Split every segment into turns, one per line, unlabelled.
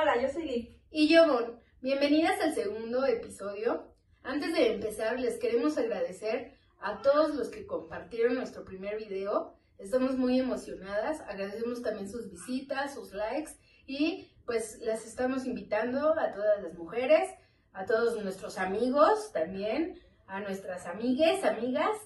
Hola, yo soy.
Y yo, Mon. Bienvenidas al segundo episodio. Antes de empezar, les queremos agradecer a todos los que compartieron nuestro primer video. Estamos muy emocionadas. Agradecemos también sus visitas, sus likes y pues las estamos invitando a todas las mujeres, a todos nuestros amigos también, a nuestras amigues, amigas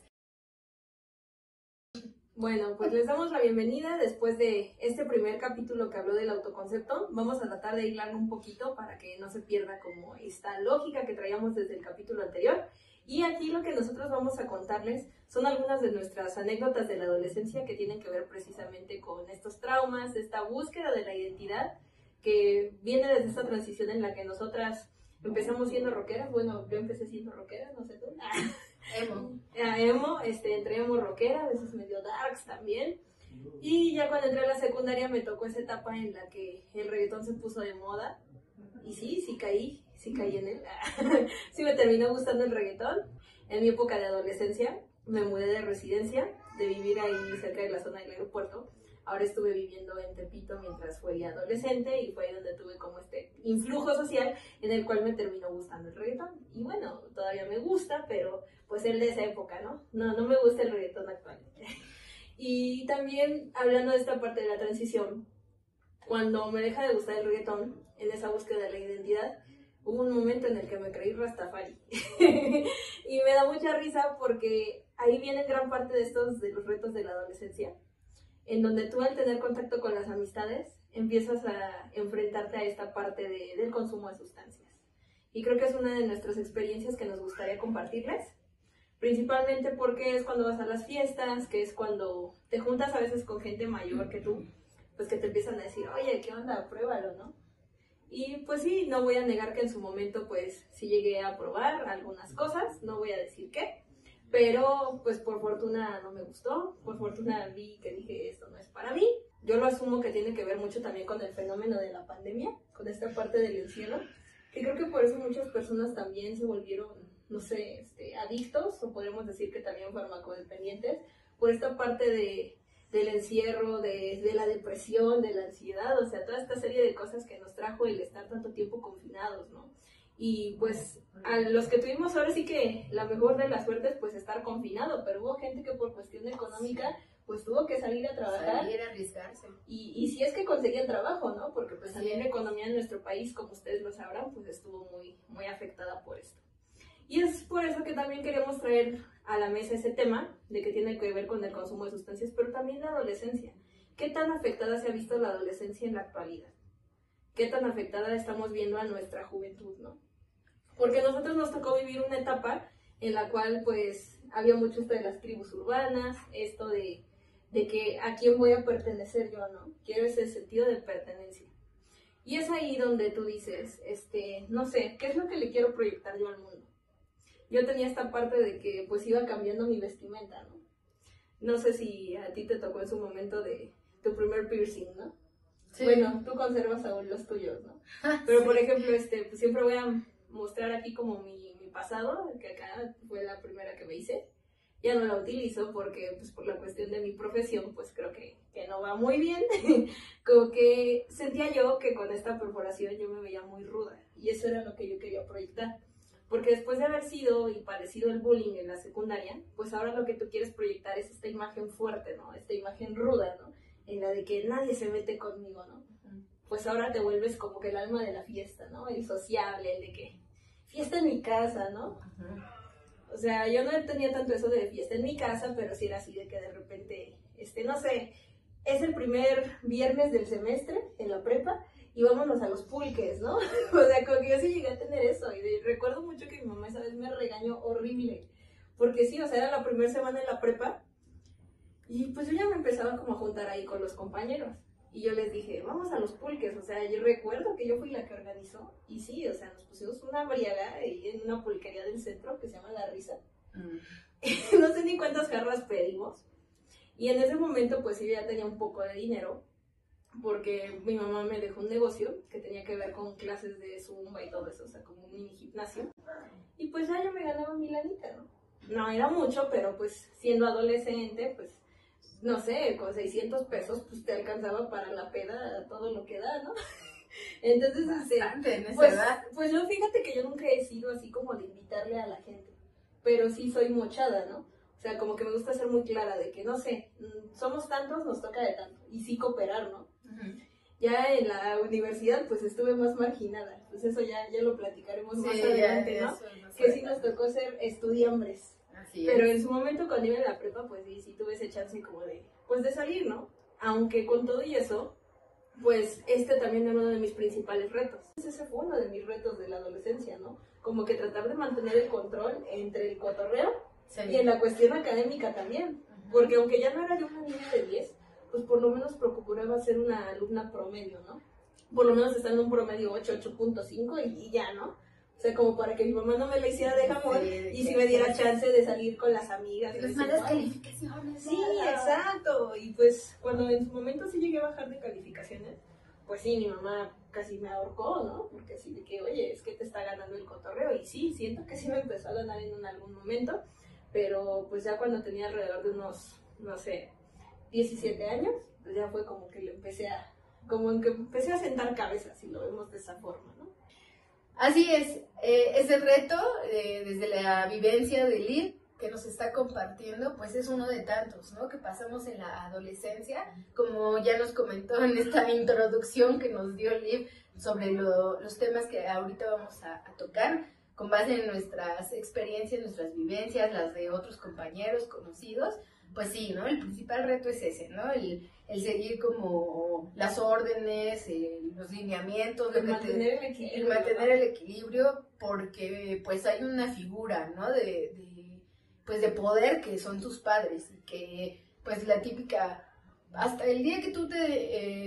bueno, pues les damos la bienvenida después de este primer capítulo que habló del autoconcepto. Vamos a tratar de hilarlo un poquito para que no se pierda como esta lógica que traíamos desde el capítulo anterior. Y aquí lo que nosotros vamos a contarles son algunas de nuestras anécdotas de la adolescencia que tienen que ver precisamente con estos traumas, esta búsqueda de la identidad que viene desde esta transición en la que nosotras empezamos siendo rockeras. Bueno, yo empecé siendo rockera, no sé tú.
Emo.
Emo, este, entré emo rockera, a veces medio darks también. Y ya cuando entré a la secundaria me tocó esa etapa en la que el reggaetón se puso de moda. Y sí, sí caí, sí caí en él. sí me terminó gustando el reggaetón. En mi época de adolescencia me mudé de residencia, de vivir ahí cerca de la zona del aeropuerto Ahora estuve viviendo en Tepito mientras fui adolescente y fue ahí donde tuve como este influjo social en el cual me terminó gustando el reggaetón. Y bueno, todavía me gusta, pero pues el de esa época, ¿no? No, no me gusta el reggaetón actual. y también hablando de esta parte de la transición, cuando me deja de gustar el reggaetón, en esa búsqueda de la identidad, hubo un momento en el que me creí Rastafari. y me da mucha risa porque ahí viene gran parte de estos, de los retos de la adolescencia en donde tú al tener contacto con las amistades empiezas a enfrentarte a esta parte de, del consumo de sustancias. Y creo que es una de nuestras experiencias que nos gustaría compartirles, principalmente porque es cuando vas a las fiestas, que es cuando te juntas a veces con gente mayor que tú, pues que te empiezan a decir, oye, ¿qué onda? Pruébalo, ¿no? Y pues sí, no voy a negar que en su momento pues sí llegué a probar algunas cosas, no voy a decir qué, pero pues por fortuna no me gustó, por fortuna vi que dije esto no es para mí. Yo lo asumo que tiene que ver mucho también con el fenómeno de la pandemia, con esta parte del encierro, que creo que por eso muchas personas también se volvieron, no sé, este, adictos o podemos decir que también farmacodependientes, por esta parte de, del encierro, de, de la depresión, de la ansiedad, o sea, toda esta serie de cosas que nos trajo el estar tanto tiempo confinados, ¿no? Y pues a los que tuvimos ahora sí que la mejor de las suertes pues estar confinado, pero hubo gente que por cuestión económica pues tuvo que salir a trabajar.
Salir a arriesgarse.
Y, y si es que conseguían trabajo, ¿no? Porque pues también la economía en nuestro país, como ustedes lo sabrán, pues estuvo muy, muy afectada por esto. Y es por eso que también queremos traer a la mesa ese tema de que tiene que ver con el consumo de sustancias, pero también la adolescencia. ¿Qué tan afectada se ha visto la adolescencia en la actualidad? ¿Qué tan afectada estamos viendo a nuestra juventud, no? Porque nosotros nos tocó vivir una etapa en la cual pues había mucho esto de las tribus urbanas, esto de, de que a quién voy a pertenecer yo, ¿no? Quiero ese sentido de pertenencia. Y es ahí donde tú dices, este, no sé, ¿qué es lo que le quiero proyectar yo al mundo? Yo tenía esta parte de que pues iba cambiando mi vestimenta, ¿no? No sé si a ti te tocó en su momento de tu primer piercing, ¿no? Bueno, tú conservas aún los tuyos, ¿no? Pero por ejemplo, este, pues siempre voy a mostrar aquí como mi, mi, pasado, que acá fue la primera que me hice. Ya no la utilizo porque, pues por la cuestión de mi profesión, pues creo que, que no va muy bien. como que sentía yo que con esta perforación yo me veía muy ruda y eso era lo que yo quería proyectar. Porque después de haber sido y parecido el bullying en la secundaria, pues ahora lo que tú quieres proyectar es esta imagen fuerte, ¿no? Esta imagen ruda, ¿no? En la de que nadie se mete conmigo, ¿no? Pues ahora te vuelves como que el alma de la fiesta, ¿no? El sociable, el de que fiesta en mi casa, ¿no? O sea, yo no tenía tanto eso de fiesta en mi casa, pero sí era así de que de repente, este, no sé, es el primer viernes del semestre en la prepa y vámonos a los pulques, ¿no? o sea, como que yo sí llegué a tener eso y recuerdo mucho que mi mamá esa vez me regañó horrible, porque sí, o sea, era la primera semana en la prepa y pues yo ya me empezaba como a juntar ahí con los compañeros. Y yo les dije, vamos a los pulques. O sea, yo recuerdo que yo fui la que organizó. Y sí, o sea, nos pusimos una briaga ahí en una pulquería del centro que se llama La Risa. Mm. no sé ni cuántas jarras pedimos. Y en ese momento, pues sí, ya tenía un poco de dinero. Porque mi mamá me dejó un negocio que tenía que ver con clases de zumba y todo eso. O sea, como un mini gimnasio. Y pues ya yo me ganaba mi lanita, ¿no? No era mucho, pero pues siendo adolescente, pues no sé, con 600 pesos, pues te alcanzaba para la peda todo lo que da, ¿no? Entonces, este,
Bastante en esa
pues,
edad.
pues yo fíjate que yo nunca he sido así como de invitarle a la gente, pero sí soy mochada, ¿no? O sea, como que me gusta ser muy clara de que, no sé, mm, somos tantos, nos toca de tanto, y sí cooperar, ¿no? Ya en la universidad, pues estuve más marginada, pues eso ya, ya lo platicaremos más
Sí,
adelante,
ya
¿no?
más
Que sí nos tocó ser estudiambres.
Así
Pero
es.
en su momento cuando iba en la prepa, pues sí, sí tuve ese chance como de, pues de salir, ¿no? Aunque con todo y eso, pues este también era uno de mis principales retos. Ese fue uno de mis retos de la adolescencia, ¿no? Como que tratar de mantener el control entre el cotorreo
Sí.
y en la cuestión académica también.
Ujú.
Porque aunque ya no era yo una niña de 10, pues por lo menos procuraba ser una alumna promedio, ¿no? Por lo menos estar en un promedio 8, 8.5 y, y ya, ¿no? O sea, como para que mi mamá no me la hiciera de jamón
Sí,
y si me diera chance de salir con las amigas.
Las malas calificaciones.
Sí, exacto. Y pues cuando en su momento sí llegué a bajar de calificaciones, pues sí, mi mamá casi me ahorcó, ¿no? Porque así de que, oye, es que te está ganando el cotorreo. Y sí, siento que sí me empezó a ganar en un- algún momento, pero pues ya cuando tenía alrededor de unos, no sé, 17 años, pues ya fue como que le empecé a, como en que empecé a sentar cabeza, si lo vemos de esa forma, ¿no?
Así es, eh, ese reto eh, desde la vivencia de Liv que nos está compartiendo, pues es uno de tantos, ¿no? Que pasamos en la adolescencia, como ya nos comentó en esta introducción que nos dio Liv sobre lo- los temas que ahorita vamos a, tocar, con base en nuestras experiencias, nuestras vivencias, las de otros compañeros, conocidos, pues sí, ¿no? El principal reto es ese, ¿no? El seguir como las órdenes, eh, los lineamientos, lo
El
que te-
mantener el equilibrio.
el mantener el equilibrio porque pues hay una figura, ¿no? De, de, pues de poder que son tus padres y que pues la típica hasta el día que tú te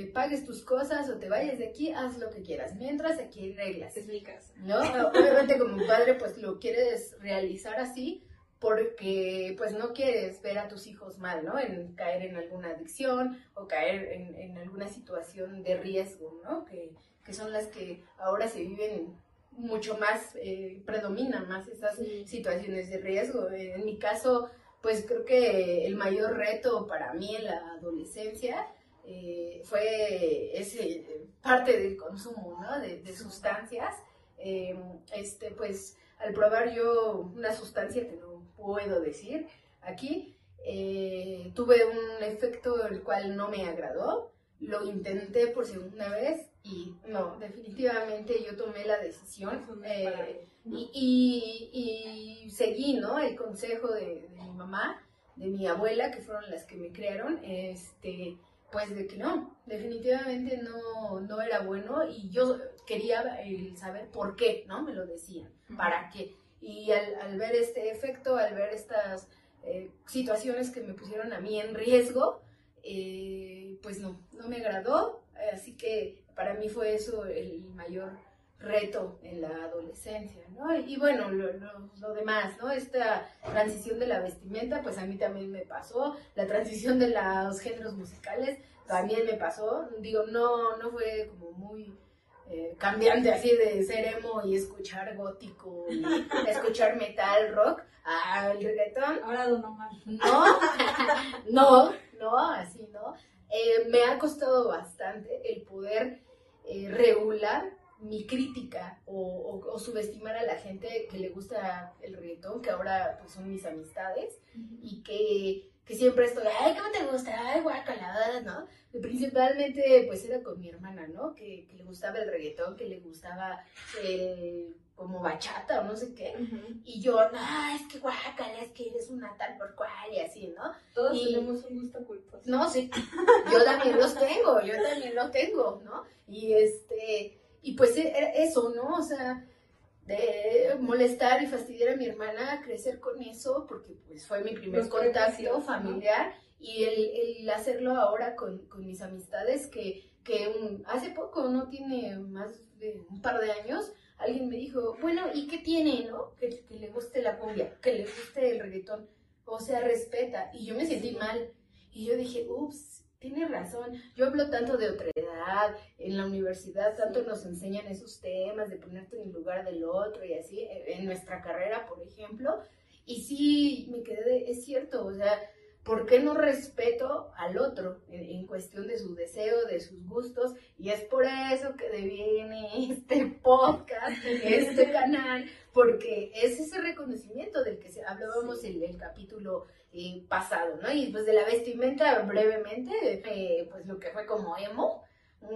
eh, pagues tus cosas o te vayas de aquí, haz lo que quieras. Mientras aquí hay reglas,
Es mi casa.
¿no? Obviamente como padre pues lo quieres realizar así porque pues no quieres ver a tus hijos mal, ¿no? En caer en alguna adicción o caer en, en alguna situación de riesgo, ¿no? Que, que son las que ahora se viven mucho más, eh, predominan más esas
Sí.
situaciones de riesgo. En mi caso, pues creo que el mayor reto para mí en la adolescencia eh, fue ese parte del consumo, ¿no? De, de sustancias. Eh, este, pues al probar yo una sustancia que no puedo decir aquí, eh, tuve un efecto el cual no me agradó. Lo intenté por segunda vez y no, definitivamente yo tomé la decisión. Eh, y, y- y seguí, ¿no? El consejo de, de mi mamá, de mi abuela, que fueron las que me criaron, este, pues de que no, definitivamente no, no era bueno y yo quería saber por qué, ¿no? Me lo decían, para qué. Y al, ver este efecto, al ver estas eh, situaciones que me pusieron a mí en riesgo, eh, pues no, no me agradó, así que para mí fue eso el mayor reto en la adolescencia, ¿no? Y bueno, lo, lo- lo demás, ¿no? Esta transición de la vestimenta, pues a mí también me pasó, la transición de los géneros musicales también me pasó, digo, no, no fue como muy eh, cambiante así de ser emo y escuchar gótico y escuchar metal, rock, al reggaetón,
Ahora Don Omar.
no, no, no, así no. Eh, me ha costado bastante el poder eh, regular mi crítica o, o- o subestimar a la gente que le gusta el reggaetón, que ahora pues son mis amistades, y que, que siempre estoy, ay, ¿cómo te gusta? Ay, guacala, ¿no? Y principalmente pues era con mi hermana, ¿no? Que, que le gustaba el reggaetón, que le gustaba el como bachata o no sé qué. Y yo, no, es que guácala, es que eres una tal por cual y así, ¿no?
Todos
Y-
tenemos un gusto culposo.
No, sí, yo también los tengo, yo también los tengo, ¿no? Y este, y pues e- era eso, ¿no? O sea, de molestar y fastidiar a mi hermana, crecer con eso, porque pues fue mi primer
Los
contacto familiar y el, el hacerlo ahora con, con mis amistades que, que un- hace poco, no tiene más de un par de años, alguien me dijo, bueno, ¿y qué tiene, no? Que, que le guste la cumbia, que le guste el reggaetón, o sea, respeta. Y yo me sentí mal. Y yo dije, ups, tiene razón. Yo hablo tanto de otra edad, en la universidad tanto nos enseñan esos temas de ponerte en el lugar del otro y así, en en nuestra carrera, por ejemplo. Y sí, me quedé de, es cierto, o sea, ¿por qué no respeto al otro en, cuestión de su deseo, de sus gustos? Y es por eso que deviene este podcast, este canal, porque es ese reconocimiento del que hablábamos en el capítulo eh, pasado, ¿no? Y pues de la vestimenta brevemente, eh, pues lo que fue como emo,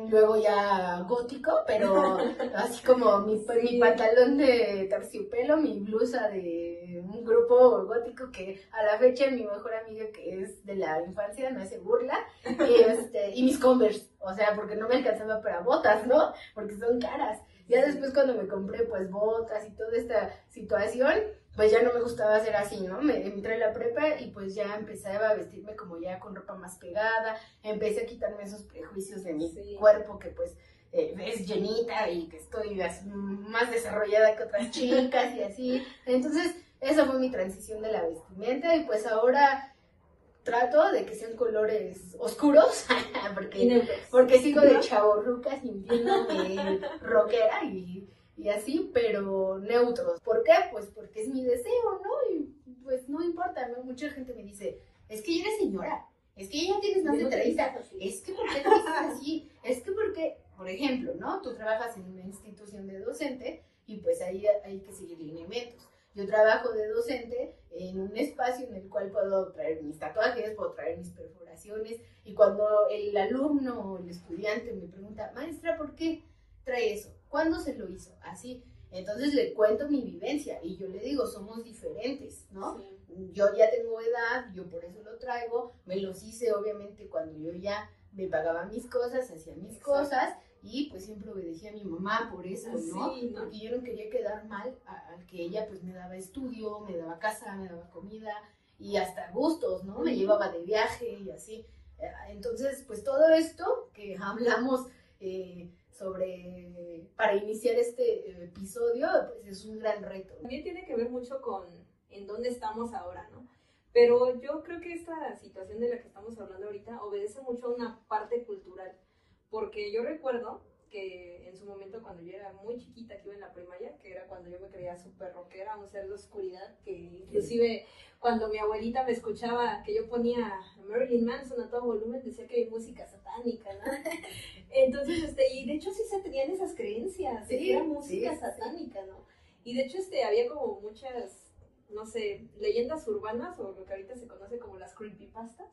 luego ya gótico, pero así como mi, mi pantalón de terciopelo, mi blusa de un grupo gótico que a la fecha mi mejor amiga que es de la infancia me hace burla, y, este, y mis Converse, o sea, porque no me alcanzaba para botas, ¿no? Porque son caras. Ya después cuando me compré pues botas y toda esta situación, pues ya no me gustaba hacer así, ¿no? Me entré a la prepa y pues ya empezaba a vestirme como ya con ropa más pegada, empecé a quitarme esos prejuicios de mi cuerpo que pues eh, es llenita y que estoy más desarrollada que otras chicas y así. Entonces, esa fue mi transición de la vestimenta y pues ahora trato de que sean colores oscuros porque, porque sigo de chavorruca sintiéndome rockera y y así, pero neutros. ¿Por qué? Pues porque es mi deseo, ¿no? Y pues no importa, ¿no? Mucha gente me dice, es que eres señora, es que ya tienes más de 30, es que ¿por qué te dices así? Es que porque, por ejemplo, ¿no? Tú trabajas en una institución de docente y pues ahí hay que seguir lineamientos. Yo trabajo de docente en un espacio en el cual puedo traer mis tatuajes, puedo traer mis perforaciones y cuando el alumno o el estudiante me pregunta, maestra, ¿por qué trae eso? ¿Cuándo se lo hizo? Así. Entonces le cuento mi vivencia y yo le digo, somos diferentes, ¿no? Yo ya tengo edad, yo por eso lo traigo, me los hice obviamente cuando yo ya me pagaba mis cosas, hacía mis cosas y pues siempre obedecía a mi mamá por eso, ¿no? Porque yo no quería quedar mal al que ella pues me daba estudio, me daba casa, me daba comida y hasta gustos, ¿no? Me llevaba de viaje y así. Eh, entonces, pues todo esto que hablamos eh, sobre, para iniciar este eh, episodio, pues es un gran reto.
También tiene que ver mucho con en dónde estamos ahora, ¿no? Pero yo creo que esta situación de la que estamos hablando ahorita obedece mucho a una parte cultural, porque yo recuerdo que en su momento cuando yo era muy chiquita, que iba en la primaria, que era cuando yo me creía súper rockera, un ser de oscuridad, que inclusive cuando mi abuelita me escuchaba que yo ponía Marilyn Manson a todo volumen, decía que hay música satánica, ¿no? Entonces, este, y de hecho sí se tenían esas creencias, que era música satánica, ¿no? Y de hecho, este, había como muchas no sé, leyendas urbanas o lo que ahorita se conoce como las creepypastas,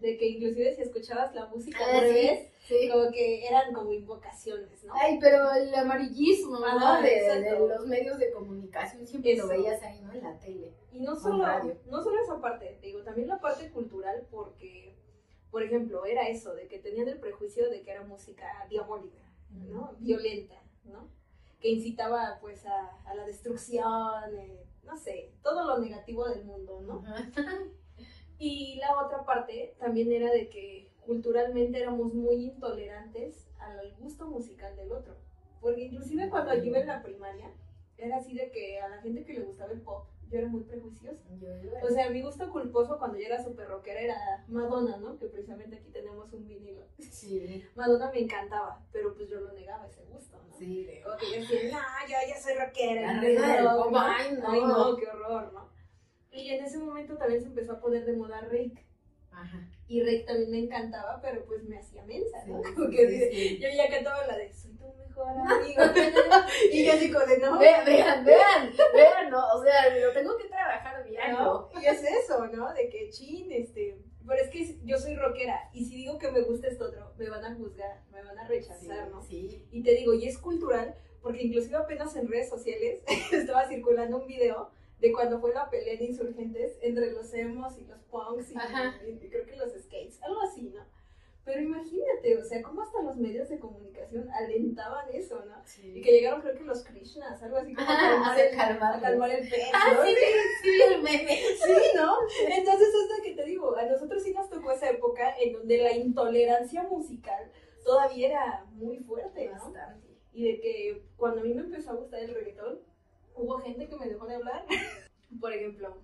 de que inclusive si escuchabas la música al revés, como que eran como invocaciones, ¿no?
Ay, pero el amarillismo, ¿no? De, los medios de comunicación siempre lo veías ahí, ¿no? En la tele.
Y no solo, no solo esa parte, digo, también la parte cultural porque, por ejemplo, era eso, de que tenían el prejuicio de que era música diabólica, ¿no? Violenta, ¿no? Que incitaba pues a, a la destrucción, eh, no sé, todo lo negativo del mundo, ¿no? y la otra parte también era de que culturalmente éramos muy intolerantes al gusto musical del otro. Porque inclusive cuando yo iba en la primaria, era así de que a la gente que le gustaba el pop, yo era muy prejuiciosa. O sea, mi gusto culposo cuando yo era súper rockera era Madonna, ¿no? Que precisamente aquí tenemos un vinilo. Sí. Madonna me encantaba, pero pues yo lo negaba ese gusto, ¿no? Sí. Como que yo decía, no, yo ya soy rockera. no, Ay, no, qué horror, ¿no? Y en ese momento también se empezó a poner de moda Rake. Ajá. Y Rake también me encantaba, pero pues me hacía mensa, ¿no? Como que yo ya cantaba la de mejor amigo. y yo digo de no.
Vean, vean, vean, vean, no, o sea, lo tengo que trabajar bien, ¿no?
Y es eso, ¿no? De que chin, este, pero es que yo soy rockera y si digo que me gusta esto otro, me van a juzgar, me van a rechazar, ¿no? Sí. Y te digo, y es cultural, porque inclusive apenas en redes sociales estaba circulando un video de cuando fue la pelea de insurgentes entre los emos y los punks y, creo que los skates, algo así, ¿no? Pero imagínate, o sea, cómo hasta los medios de comunicación alentaban eso, ¿no? Y que llegaron, creo que los Krishnas, algo así como a, calmar el, a calmar el.
Ah, sí, sí, el meme.
Sí, ¿no? Entonces, es lo que te digo, a nosotros sí nos tocó esa época en donde la intolerancia musical todavía era muy fuerte, ¿no? Bastante. Y de que cuando a mí me empezó a gustar el reggaetón, hubo gente que me dejó de hablar. Por ejemplo,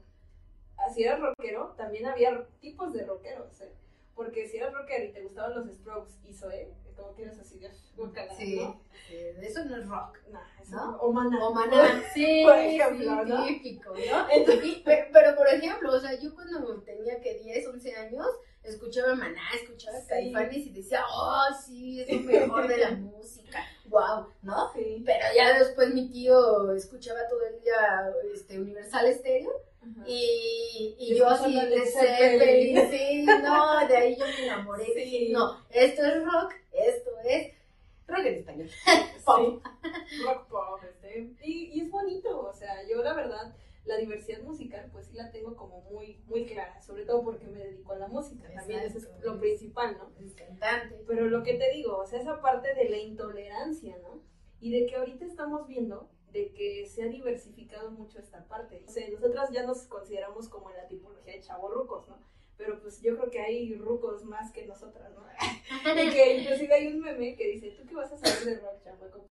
así era rockero, también había tipos de rockeros. ¿eh? Porque si eras rocker y te gustaban los Strokes y Zoe, como que eras así de guacala,
Sí,
¿no?
sí, eso no es rock.
Nah, eso
¿No?
O Maná.
O Maná, sí,
Por ejemplo,
sí,
¿no?
típico, ¿no? Y- pero, por ejemplo, o sea, yo cuando tenía que 10, 11 años, escuchaba Maná, escuchaba
Sí.
Caifanes y decía, oh, sí, es lo mejor de la música, wow, ¿no?
Sí.
Pero ya después mi tío escuchaba todo el día este, Universal Stereo
Ajá.
y, y
Y
yo así de Zeppelin, sí, no, de ahí yo me enamoré,
Sí.
dije, no, esto es rock, esto es rock en español.
Sí. Rock pop, este. Y, y es bonito, o sea, yo la verdad, la diversidad musical, pues sí la tengo como muy, muy clara, sobre todo porque me dedico a la música, también eso es lo principal, ¿no?
Es cantante.
Pero lo que te digo, o sea, esa parte de la intolerancia, ¿no? Y de que ahorita estamos viendo de que se ha diversificado mucho esta parte. O sea, nosotras ya nos consideramos como en la tipología de chavorrucos, ¿no? Pero pues yo creo que hay rucos más que nosotras, ¿no? Y que inclusive hay un meme que dice, ¿tú qué vas a saber de rock, chamaco?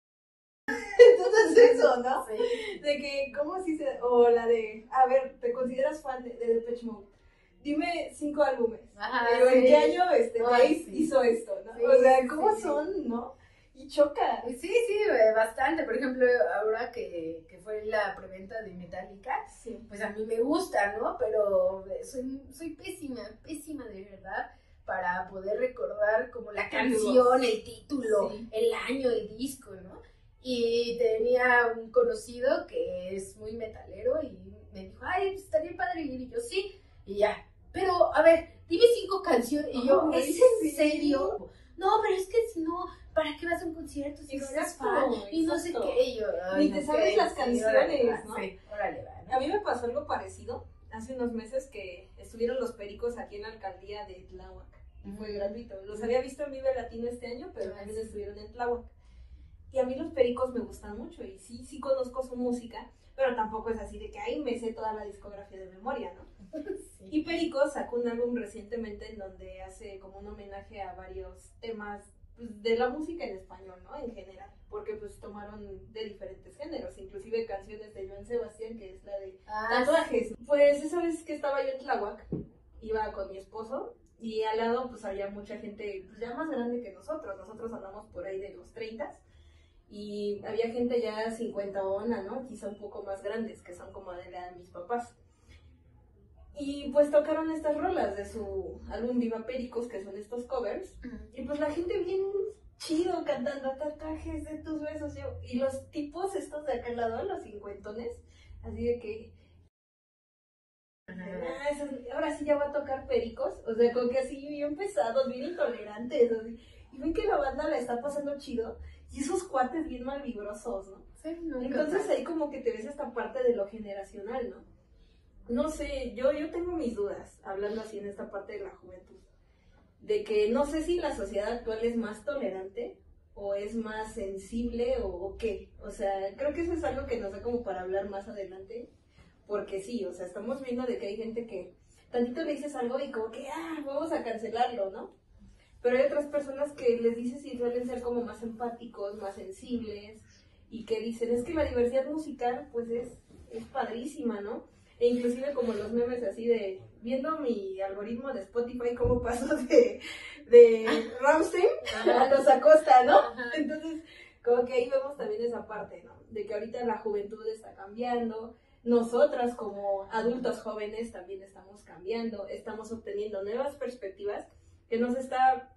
Entonces eso, ¿no?
Sí.
De que, ¿cómo así se...? O la de, a ver, ¿te consideras fan de, de Depeche Mode? Dime cinco álbumes.
Ajá,
Pero ¿en qué año este
Ay, sí.
hizo esto, no? O sea, ¿cómo son, no? Y choca.
Sí, sí, eh, bastante. Por ejemplo, ahora que, que fue la preventa de Metallica,
Sí.
pues a mí me gusta, ¿no? Pero eh, soy, soy pésima, pésima de verdad para poder recordar como la canción, el título,
Sí.
el año, el disco, ¿no? Y tenía un conocido que es muy metalero y me dijo, ay, pues, estaría padre ir. Y yo, sí, y ya. Pero, a ver, dime cinco canciones. Y yo, ¿es en serio? No, pero es que si no, ¿para qué vas a un concierto si no eres
Exacto,
fan? Y no sé
exacto.
qué. Y yo, ay,
Ni te sabes las canciones,
va,
¿no?
Sí, órale, va, ¿no?
A mí me pasó algo parecido hace unos meses que estuvieron los pericos aquí en la alcaldía de Tláhuac. Y fue gratuito. Los había visto en Vive Latino este año, pero
Ah,
también estuvieron en Tláhuac. Y a mí los pericos me gustan mucho y sí, sí conozco su música, pero tampoco es así de que ahí me sé toda la discografía de memoria, ¿no?
Sí.
Y Pericos sacó un álbum recientemente en donde hace como un homenaje a varios temas pues, de la música en español, ¿no? En general, porque pues tomaron de diferentes géneros, inclusive canciones de Joan Sebastián, que es la de
Ah,
tatuajes. Pues esa vez que estaba yo en Tláhuac, iba con mi esposo y al lado pues había mucha gente pues, ya más grande que nosotros, nosotros hablamos por ahí de los 30 y había gente ya 50 ona, ¿no? Quizá un poco más grandes, que son como de la de mis papás. Y pues tocaron estas rolas de su álbum Viva Pericos, que son estos covers. Y pues la gente bien chido cantando tatuajes de tus besos. Yo, y los tipos estos de aquel lado, los cincuentones, así de que, ah, esos- ahora sí ya va a tocar pericos. O sea, como que así bien pesados, bien intolerantes. así. Y ven que la banda la está pasando chido. Y esos cuates bien malvibrosos, ¿no?
Sí, nunca
Entonces
pasa.
ahí como que te ves esta parte de lo generacional, ¿no? No sé, yo, yo tengo mis dudas, hablando así en esta parte de la juventud, de que no sé si la sociedad actual es más tolerante o es más sensible o, o qué. O sea, creo que eso es algo que nos da como para hablar más adelante, porque sí, o sea, estamos viendo de que hay gente que tantito le dices algo y como que, ah, vamos a cancelarlo, ¿no? Pero hay otras personas que les dices y suelen ser como más empáticos, más sensibles, y que dicen, es que la diversidad musical pues es, es padrísima, ¿no? E inclusive como los memes así de, viendo mi algoritmo de Spotify, cómo pasó de, de Rammstein a los Acosta, ¿no? Entonces, como que ahí vemos también esa parte, ¿no? De que ahorita la juventud está cambiando, nosotras como adultos jóvenes también estamos cambiando, estamos obteniendo nuevas perspectivas que nos está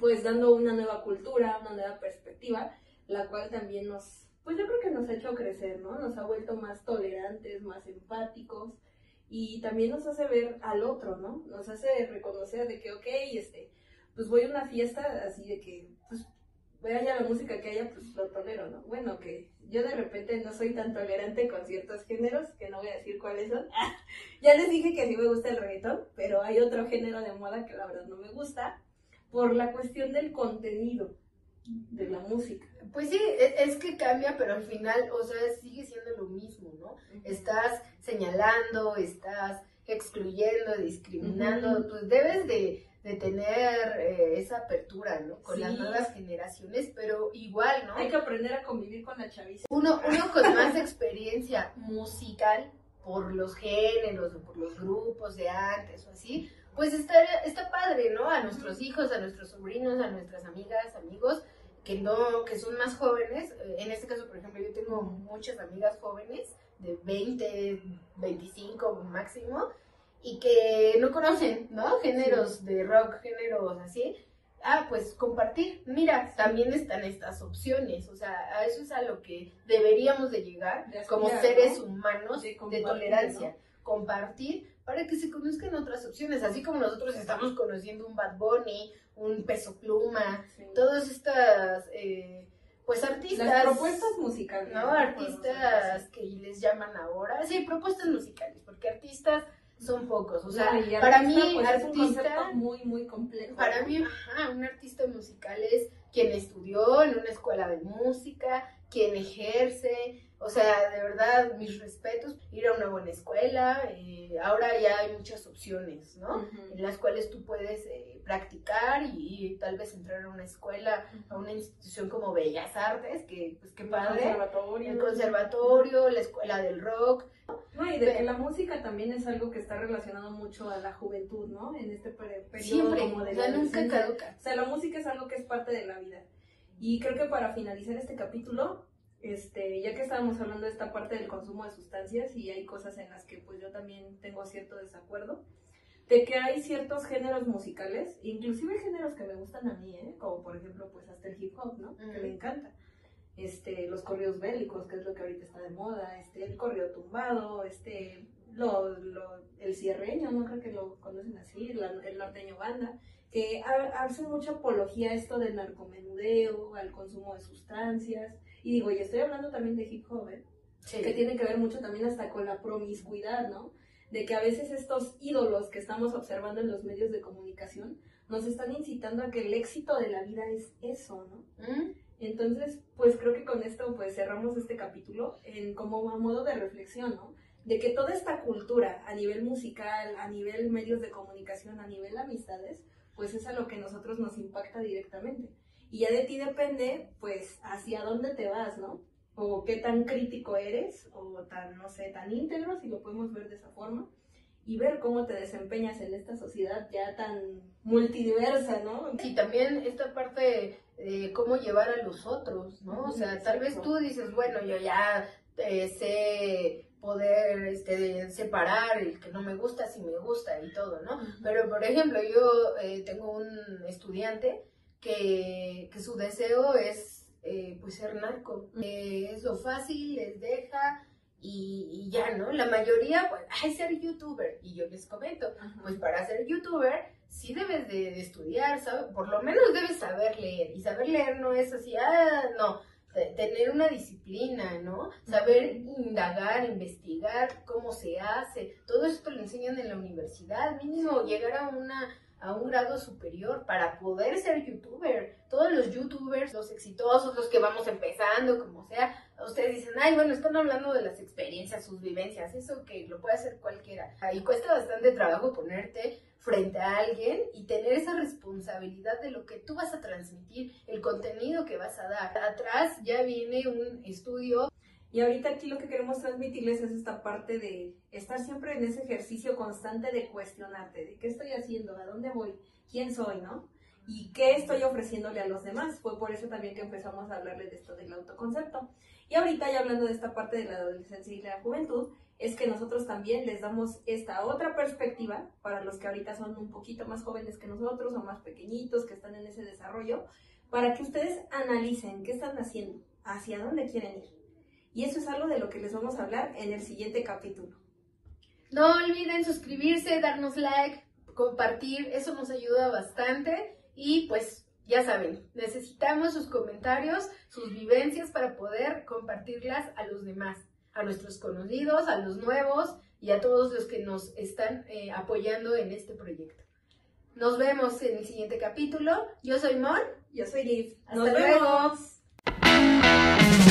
pues dando una nueva cultura, una nueva perspectiva, la cual también nos, pues yo creo que nos ha hecho crecer, ¿no? Nos ha vuelto más tolerantes, más empáticos y también nos hace ver al otro, ¿no? Nos hace reconocer de que, ok, este, pues voy a una fiesta así de que, pues, vaya la música que haya, pues lo tolero, ¿no? Bueno, que yo de repente no soy tan tolerante con ciertos géneros, que no voy a decir cuáles son. ya les dije que sí me gusta el reggaetón, pero hay otro género de moda que la verdad no me gusta, por la cuestión del contenido de la música.
Pues sí, e- es que cambia, pero al final, o sea, sigue siendo lo mismo, ¿no? Estás señalando, estás excluyendo, discriminando, pues debes de, de tener eh, esa apertura, ¿no? Con las
Sí.
nuevas generaciones, pero igual, ¿no?
Hay que aprender a convivir con la chaviza.
Uno, uno con más experiencia musical por los géneros o por los grupos de antes o así, pues está, está padre, ¿no? A nuestros hijos, a nuestros sobrinos, a nuestras amigas, amigos, que no, que son más jóvenes. Eh, En este caso, por ejemplo, yo tengo muchas amigas jóvenes de 20, 25 máximo, y que no conocen, ¿no? Géneros de rock, géneros así. Ah, pues compartir. Mira, también están estas opciones. O sea, a eso es a lo que deberíamos de llegar
De
como
aspirar,
seres
¿no?
humanos
De
tolerancia. Compartir para que se conozcan otras opciones. Así como nosotros estamos conociendo un Bad Bunny, un Peso Pluma,
Sí.
todas estas, eh, pues artistas.
Las propuestas musicales.
¿no? Artistas que les llaman ahora. Sí, propuestas musicales, porque artistas son pocos. O sea,
No,
para
artista,
mí,
pues, es un
artista,
concepto muy, muy complejo.
para mí, ajá, un artista musical es quien estudió en una escuela de música, quien ejerce. O sea, de verdad, mis respetos, ir a una buena escuela. eh, ahora ya hay muchas opciones, ¿no?
Ujú.
En las cuales tú puedes eh, practicar y, y tal vez entrar a una escuela, a una institución como Bellas Artes, que pues qué
El
padre
conservatorio.
el conservatorio, la escuela del rock.
No, y de que la música también es algo que está relacionado mucho a la juventud, ¿no? En este periodo
Siempre,
como de
o sea,
la
nunca caduca.
O sea, la música es algo que es parte de la vida. Y creo que para finalizar este capítulo, este, ya que estábamos hablando de esta parte del consumo de sustancias y hay cosas en las que pues yo también tengo cierto desacuerdo, de que hay ciertos géneros musicales, inclusive géneros que me gustan a mí, ¿eh? como por ejemplo pues hasta el hip hop, ¿no? Que me encanta. Este, los corridos bélicos, que es lo que ahorita está de moda, este, el corrido tumbado, este, lo, lo- el cierreño, no creo que lo conocen así, la- el norteño banda, que ha- hace mucha apología a esto del narcomenudeo, al consumo de sustancias, y digo, y estoy hablando también de hip hop, ¿eh? que tiene que ver mucho también hasta con la promiscuidad, ¿no? De que a veces estos ídolos que estamos observando en los medios de comunicación nos están incitando a que el éxito de la vida es eso, ¿no?
¿Mm?
Entonces, pues creo que con esto pues cerramos este capítulo en como a modo de reflexión, ¿no? De que toda esta cultura a nivel musical, a nivel medios de comunicación, a nivel amistades, pues es a lo que nosotros nos impacta directamente. Y ya de ti depende, pues, hacia dónde te vas, ¿no? O qué tan crítico eres, o tan, no sé, tan íntegro, si lo podemos ver de esa forma, y ver cómo te desempeñas en esta sociedad ya tan multidiversa, ¿no?
Y también esta parte de cómo llevar a los otros, ¿no? O sea, tal vez tú dices, bueno, yo ya eh, sé poder este, separar el que no me gusta si me gusta y todo, ¿no? Pero, por ejemplo, yo eh, tengo un estudiante que, que su deseo es eh, pues ser narco. Eh, es lo fácil, les deja y, y ya, ¿no? La mayoría, pues, ay, ser youtuber. Y yo les comento,
Ajá.
pues para ser youtuber sí debes de, de estudiar, ¿sabes? Por lo menos debes saber leer. Y saber leer no es así, ah, no. Te- Tener una disciplina, ¿no? Saber indagar, investigar cómo se hace. Todo esto lo enseñan en la universidad. Mínimo llegar a una a un grado superior para poder ser youtuber. Todos los youtubers, los exitosos, los que vamos empezando, como sea, ustedes dicen, ay, bueno, están hablando de las experiencias, sus vivencias, eso que lo puede hacer cualquiera. Y cuesta bastante trabajo ponerte frente a alguien y tener esa responsabilidad de lo que tú vas a transmitir, el contenido que vas a dar. Atrás ya viene un estudio.
Y ahorita aquí lo que queremos transmitirles es esta parte de estar siempre en ese ejercicio constante de cuestionarte, de qué estoy haciendo, a dónde voy, quién soy, ¿no? Y qué estoy ofreciéndole a los demás. Fue por eso también que empezamos a hablarles de esto del autoconcepto. Y ahorita ya hablando de esta parte de la adolescencia y la juventud, es que nosotros también les damos esta otra perspectiva para los que ahorita son un poquito más jóvenes que nosotros o más pequeñitos que están en ese desarrollo, para que ustedes analicen qué están haciendo, hacia dónde quieren ir. Y eso es algo de lo que les vamos a hablar en el siguiente capítulo.
No olviden suscribirse, darnos like, compartir, eso nos ayuda bastante. Y pues ya saben, necesitamos sus comentarios, sus vivencias para poder compartirlas a los demás, a nuestros conocidos, a los nuevos y a todos los que nos están eh, apoyando en este proyecto. Nos vemos en el siguiente capítulo. Yo soy Mon.
Yo soy Liv.
Hasta luego.
vemos.